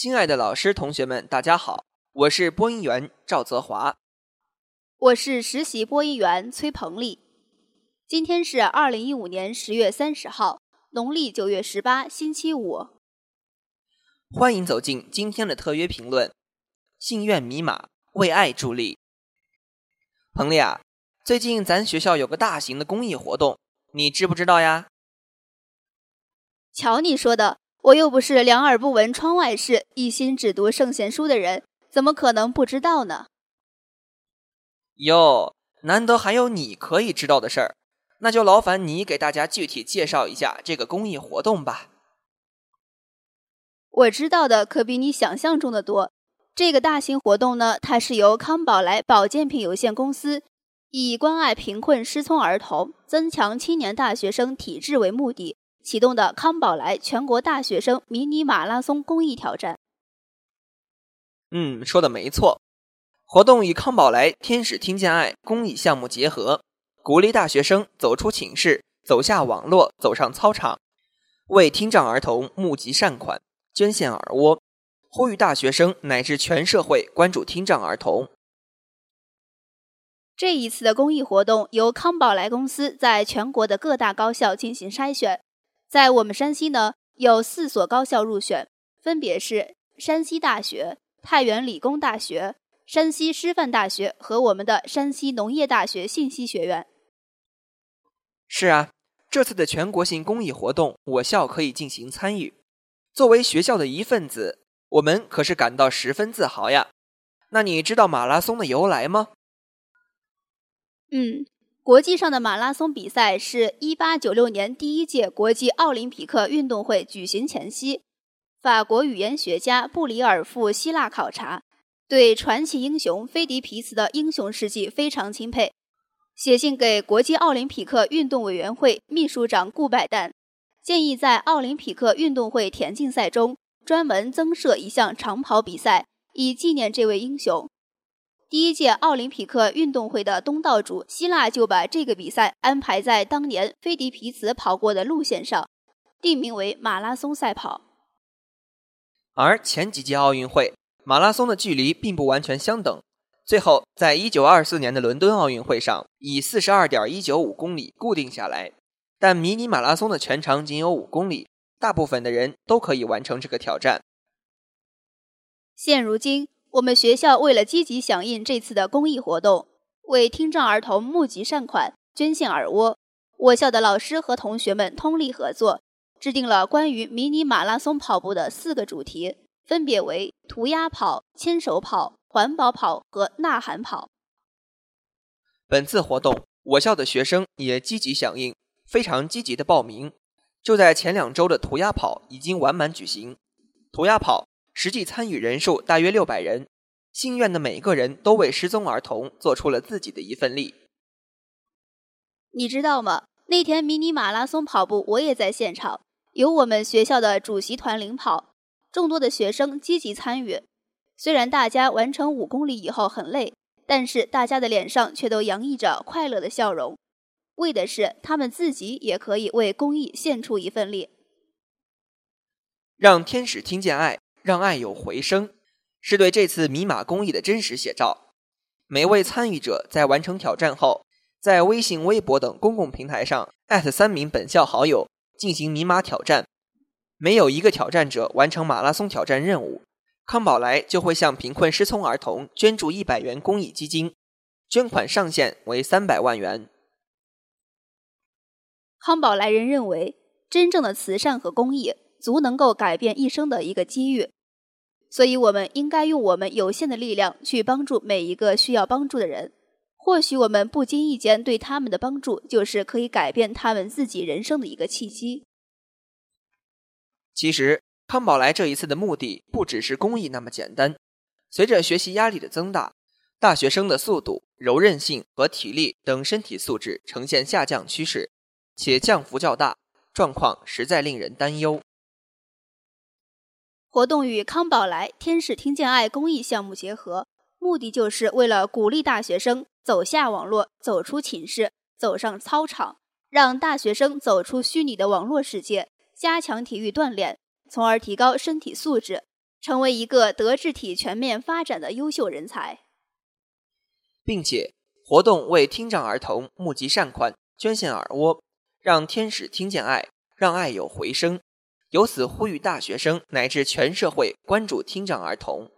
亲爱的老师、同学们，大家好，我是播音员赵泽华，我是实习播音员崔鹏丽。今天是二零一五年十月三十号，农历九月十八，星期五。欢迎走进今天的特约评论。信愿迷马为爱助力。彭丽啊，最近咱学校有个大型的公益活动，你知不知道呀？瞧你说的。我又不是两耳不闻窗外事，一心只读圣贤书的人，怎么可能不知道呢？哟，难得还有你可以知道的事儿，那就劳烦你给大家具体介绍一下这个公益活动吧。我知道的可比你想象中的多。这个大型活动呢，它是由康宝莱保健品有限公司以关爱贫困失聪儿童、增强青年大学生体质为目的。启动的康宝莱全国大学生迷你马拉松公益挑战。嗯，说的没错，活动与康宝莱天使听见爱公益项目结合，鼓励大学生走出寝室，走下网络，走上操场，为听障儿童募集善款，捐献耳蜗，呼吁大学生乃至全社会关注听障儿童。这一次的公益活动由康宝莱公司在全国的各大高校进行筛选。在我们山西呢，有四所高校入选，分别是山西大学、太原理工大学、山西师范大学和我们的山西农业大学信息学院。是啊，这次的全国性公益活动，我校可以进行参与。作为学校的一份子，我们可是感到十分自豪呀。那你知道马拉松的由来吗？嗯。国际上的马拉松比赛是一八九六年第一届国际奥林匹克运动会举行前夕，法国语言学家布里尔赴希腊考察，对传奇英雄菲迪皮茨的英雄事迹非常钦佩，写信给国际奥林匹克运动委员会秘书长顾拜旦，建议在奥林匹克运动会田径赛中专门增设一项长跑比赛，以纪念这位英雄。第一届奥林匹克运动会的东道主希腊就把这个比赛安排在当年菲迪皮茨跑过的路线上，定名为马拉松赛跑。而前几届奥运会马拉松的距离并不完全相等，最后在一九二四年的伦敦奥运会上以四十二点一九五公里固定下来。但迷你马拉松的全长仅有五公里，大部分的人都可以完成这个挑战。现如今。我们学校为了积极响应这次的公益活动，为听障儿童募集善款、捐献耳蜗，我校的老师和同学们通力合作，制定了关于迷你马拉松跑步的四个主题，分别为涂鸦跑、牵手跑、环保跑和呐喊跑。本次活动，我校的学生也积极响应，非常积极的报名。就在前两周的涂鸦跑已经完满举行，涂鸦跑。实际参与人数大约六百人，心愿的每个人都为失踪儿童做出了自己的一份力。你知道吗？那天迷你马拉松跑步，我也在现场，由我们学校的主席团领跑，众多的学生积极参与。虽然大家完成五公里以后很累，但是大家的脸上却都洋溢着快乐的笑容，为的是他们自己也可以为公益献出一份力，让天使听见爱。让爱有回声，是对这次米马公益的真实写照。每位参与者在完成挑战后，在微信、微博等公共平台上艾特三名本校好友进行米马挑战。没有一个挑战者完成马拉松挑战任务，康宝莱就会向贫困失聪儿童捐助一百元公益基金，捐款上限为三百万元。康宝莱人认为，真正的慈善和公益足能够改变一生的一个机遇。所以，我们应该用我们有限的力量去帮助每一个需要帮助的人。或许我们不经意间对他们的帮助，就是可以改变他们自己人生的一个契机。其实，康宝莱这一次的目的不只是公益那么简单。随着学习压力的增大，大学生的速度、柔韧性和体力等身体素质呈现下降趋势，且降幅较大，状况实在令人担忧。活动与康宝莱“天使听见爱”公益项目结合，目的就是为了鼓励大学生走下网络，走出寝室，走上操场，让大学生走出虚拟的网络世界。加强体育锻炼，从而提高身体素质，成为一个德智体全面发展的优秀人才。并且，活动为听障儿童募集善款，捐献耳蜗，让天使听见爱，让爱有回声。由此呼吁大学生乃至全社会关注听障儿童。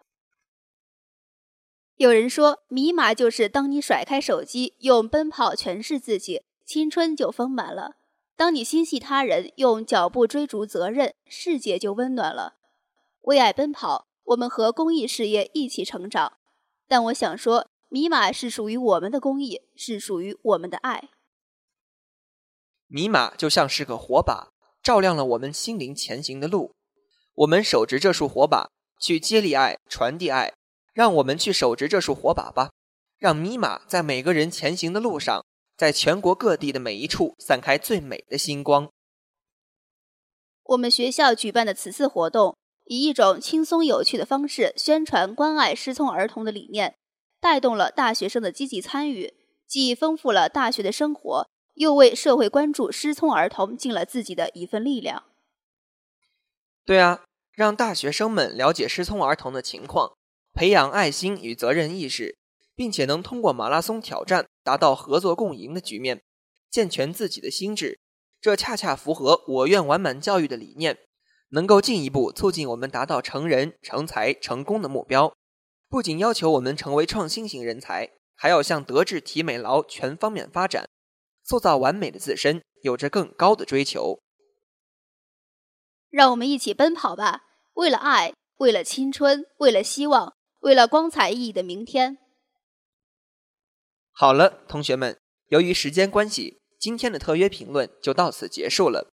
有人说，迷马就是当你甩开手机，用奔跑诠释自己，青春就丰满了。当你心系他人，用脚步追逐责任，世界就温暖了。为爱奔跑，我们和公益事业一起成长。但我想说，米马是属于我们的公益，是属于我们的爱。米马就像是个火把，照亮了我们心灵前行的路。我们手执这束火把，去接力爱，传递爱。让我们去手执这束火把吧，让米马在每个人前行的路上。在全国各地的每一处散开最美的星光。我们学校举办的此次活动，以一种轻松有趣的方式宣传关爱失聪儿童的理念，带动了大学生的积极参与，既丰富了大学的生活，又为社会关注失聪儿童尽了自己的一份力量。对啊，让大学生们了解失聪儿童的情况，培养爱心与责任意识。并且能通过马拉松挑战达到合作共赢的局面，健全自己的心智，这恰恰符合我院完满教育的理念，能够进一步促进我们达到成人、成才、成功的目标。不仅要求我们成为创新型人才，还要向德智体美劳全方面发展，塑造完美的自身，有着更高的追求。让我们一起奔跑吧，为了爱，为了青春，为了希望，为了光彩熠熠的明天。好了，同学们，由于时间关系，今天的特约评论就到此结束了。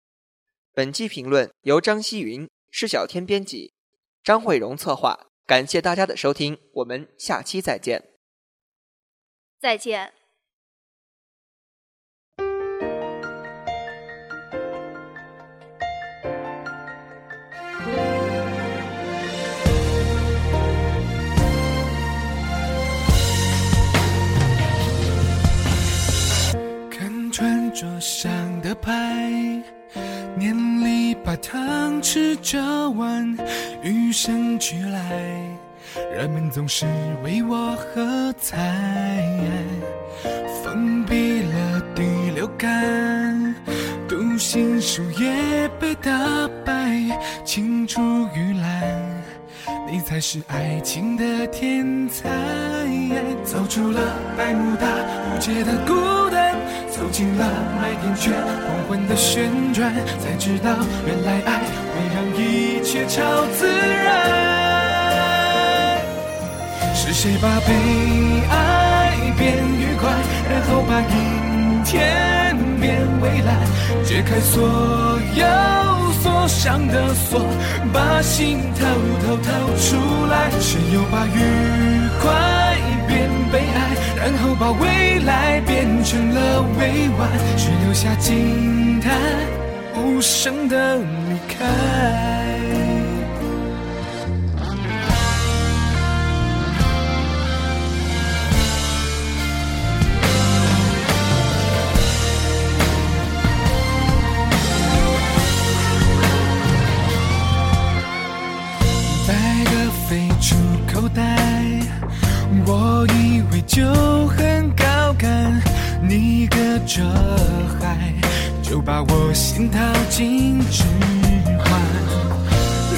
本期评论由张希云、施小天编辑，张慧荣策划。感谢大家的收听，我们下期再见。再见。的牌，念里把汤匙折弯，余生俱来，人们总是为我喝彩。封闭了第六感，读心术也被打败，青出于蓝，你才是爱情的天才。走出了百慕大无解的孤。走进了麦田圈，黄昏的旋转，才知道原来爱会让一切超自然。是谁把被爱变愉快，然后把阴天变蔚蓝，解开所有锁上的锁，把心偷偷掏出来。谁又把愉快变悲哀？然后把未来变成了未完，只留下惊叹，无声的离开。心套进指环。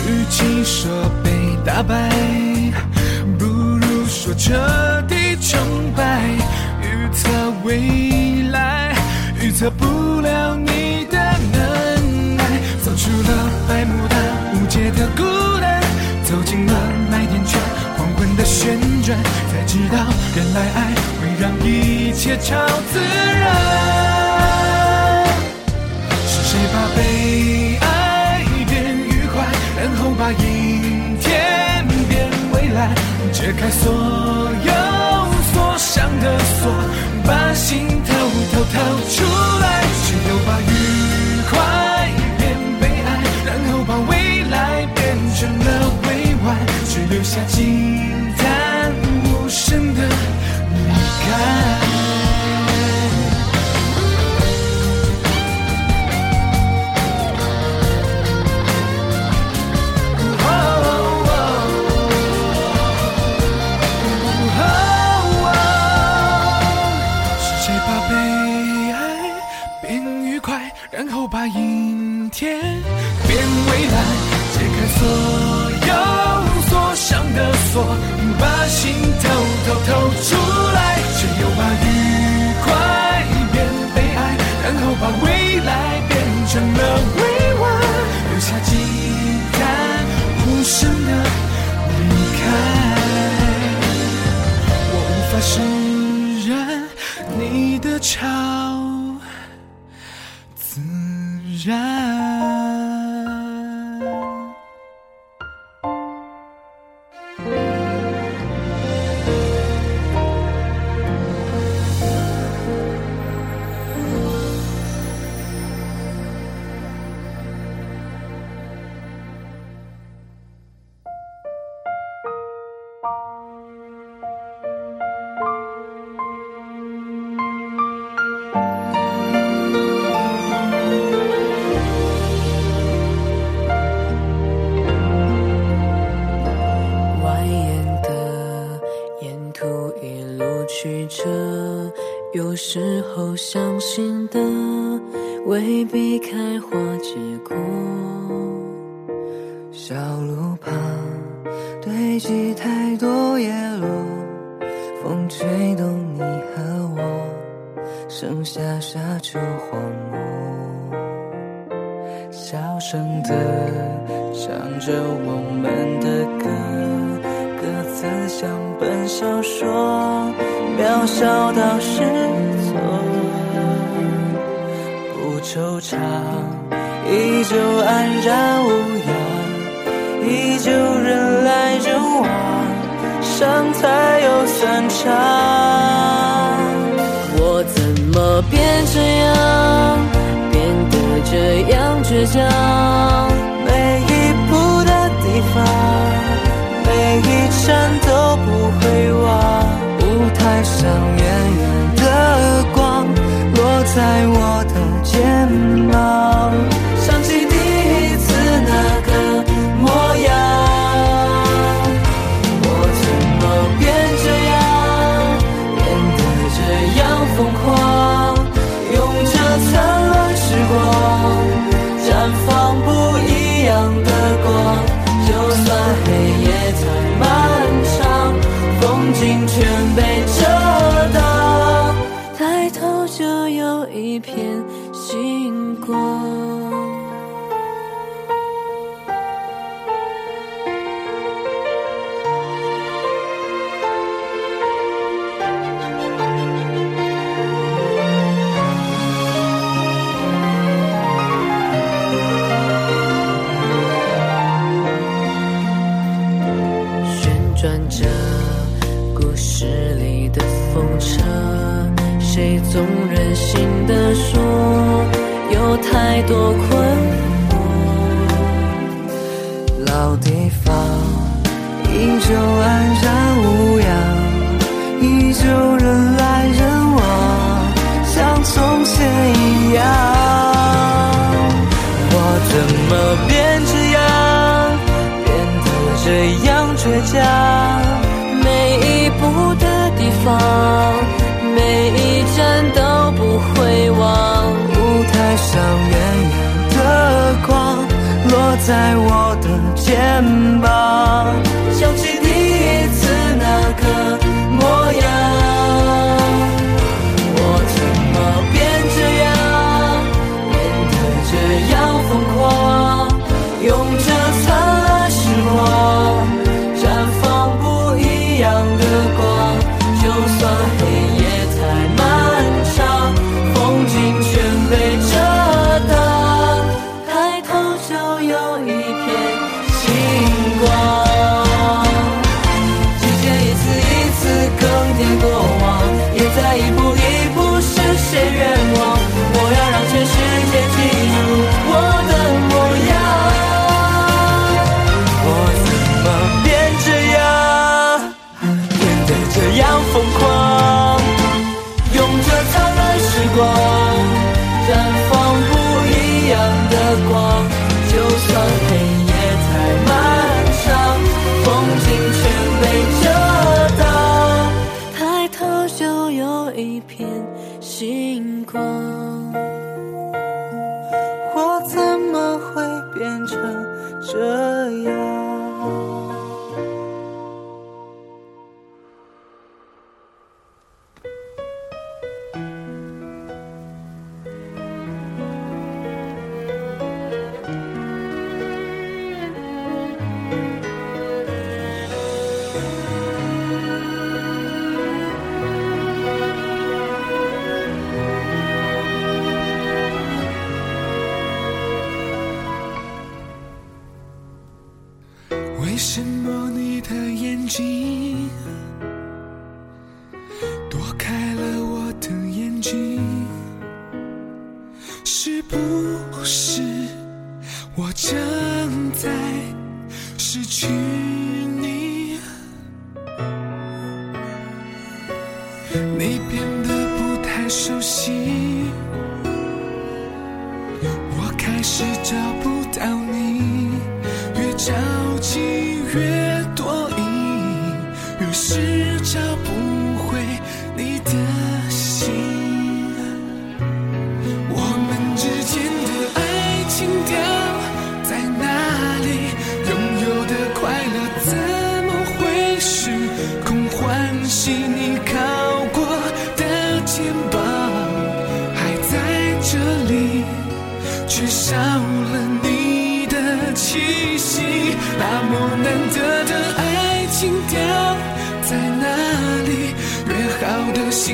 与其说被打败，不如说彻底崇拜。预测未来，预测不了你的能耐。走出了百慕大无解的孤单，走进了麦田圈黄昏。的旋转，才知道原来爱会让一切超自然。解开所有锁上的锁，把心偷偷掏出来。只有把愉快变悲哀，然后把未来变成了未完，只留下今未必开花结果。小路旁堆积太多叶落，风吹动你和我，剩下沙丘荒漠。小声的唱着我们的歌，歌词像本小说，渺小到失。惆怅，依旧安然无恙，依旧人来人往，伤才有散场。我怎么变这样？变得这样倔强，每一步的地方，每一站都不会忘。舞台上远远的光，落在我的肩膀，在我的肩膀，星光。我怎么会变成这样？she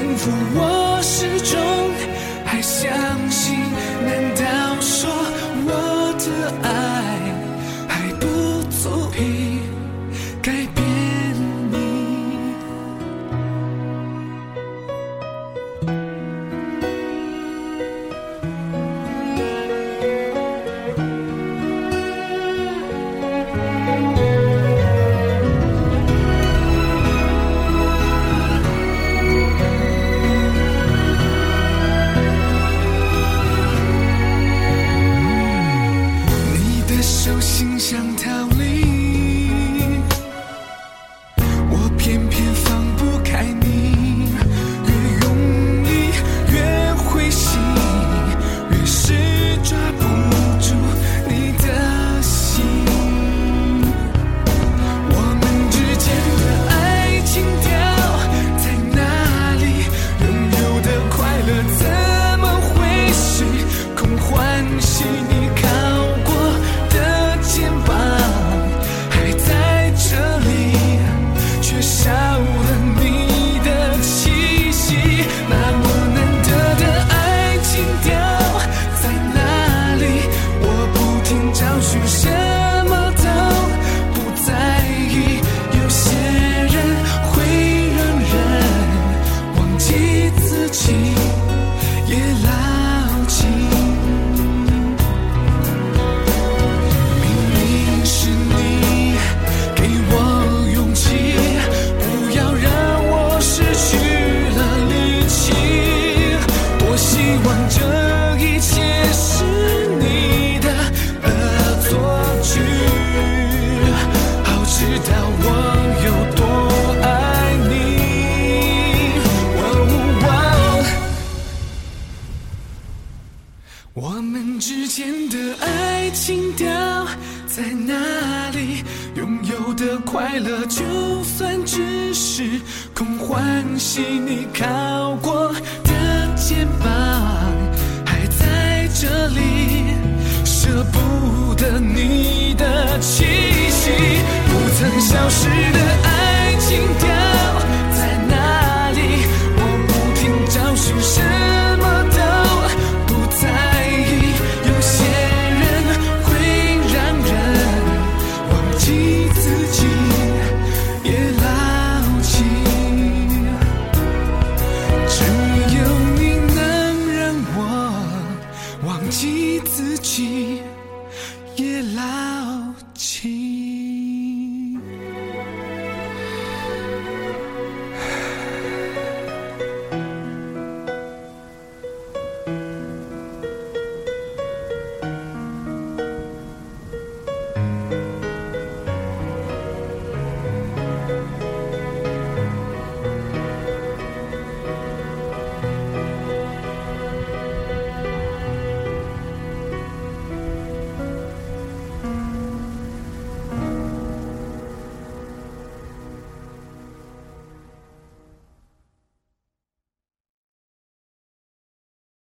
幸福我始终珍惜你靠过的肩膀，还在这里，舍不得你的气息，不曾消失的爱情掉。